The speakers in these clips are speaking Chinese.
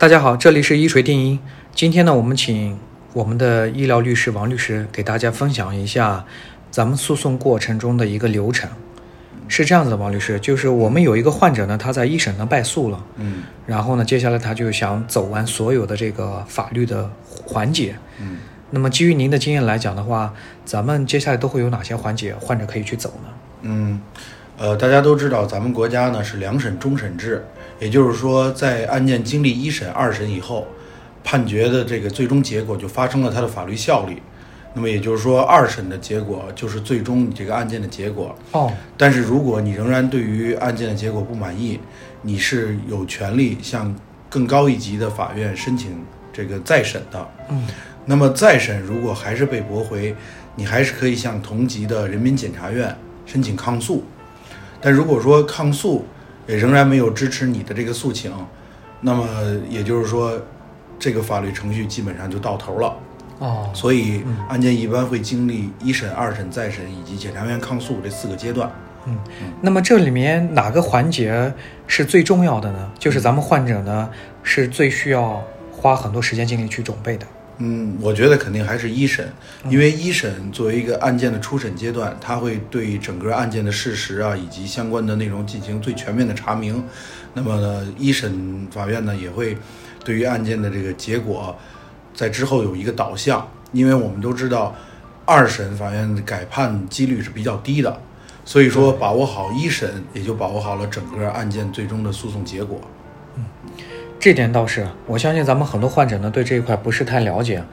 大家好，这里是一锤定音。今天呢，我们请我们的医疗律师王律师给大家分享一下咱们诉讼过程中的一个流程。是这样子的，王律师，就是我们有一个患者呢，他在一审呢败诉了，嗯然后呢，接下来他就想走完所有的这个法律的环节。嗯，那么基于您的经验来讲的话，咱们接下来都会有哪些环节患者可以去走呢？嗯，呃，大家都知道咱们国家呢是两审终审制，也就是说，在案件经历一审、二审以后，判决的这个最终结果就发生了它的法律效力。那么也就是说，二审的结果就是最终你这个案件的结果。哦，但是如果你仍然对于案件的结果不满意，你是有权利向更高一级的法院申请这个再审的。嗯，那么再审如果还是被驳回，你还是可以向同级的人民检察院申请抗诉。但如果说抗诉也仍然没有支持你的这个诉请，那么也就是说，这个法律程序基本上就到头了。哦，所以案件一般会经历一审、二审、再审以及检察院抗诉这四个阶段。嗯那么这里面哪个环节是最重要的呢？就是咱们患者呢是最需要花很多时间精力去准备的。嗯，我觉得肯定还是一审，因为一审作为一个案件的初审阶段，它会对整个案件的事实啊以及相关的内容进行最全面的查明。那么呢，一审法院呢也会对于案件的这个结果，在之后有一个导向，因为我们都知道，二审法院的改判几率是比较低的，所以说把握好一审，也就把握好了整个案件最终的诉讼结果。这点倒是，我相信咱们很多患者呢对这一块不是太了解，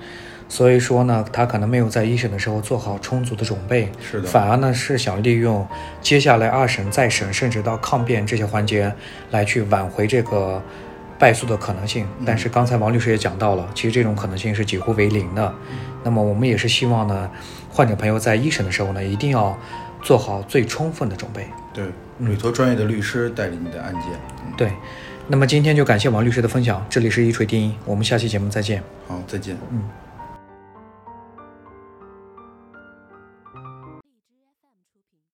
所以说呢，他可能没有在一审的时候做好充足的准备，是的反而呢是想利用接下来二审、再审，甚至到抗辩这些环节来去挽回这个败诉的可能性。但是刚才王律师也讲到了，其实这种可能性是几乎为零的。那么我们也是希望呢，患者朋友在一审的时候呢，一定要做好最充分的准备。对，委托专业的律师代理你的案件。嗯，对，那么今天就感谢王律师的分享，这里是一锤定音，我们下期节目再见。好，再见。嗯。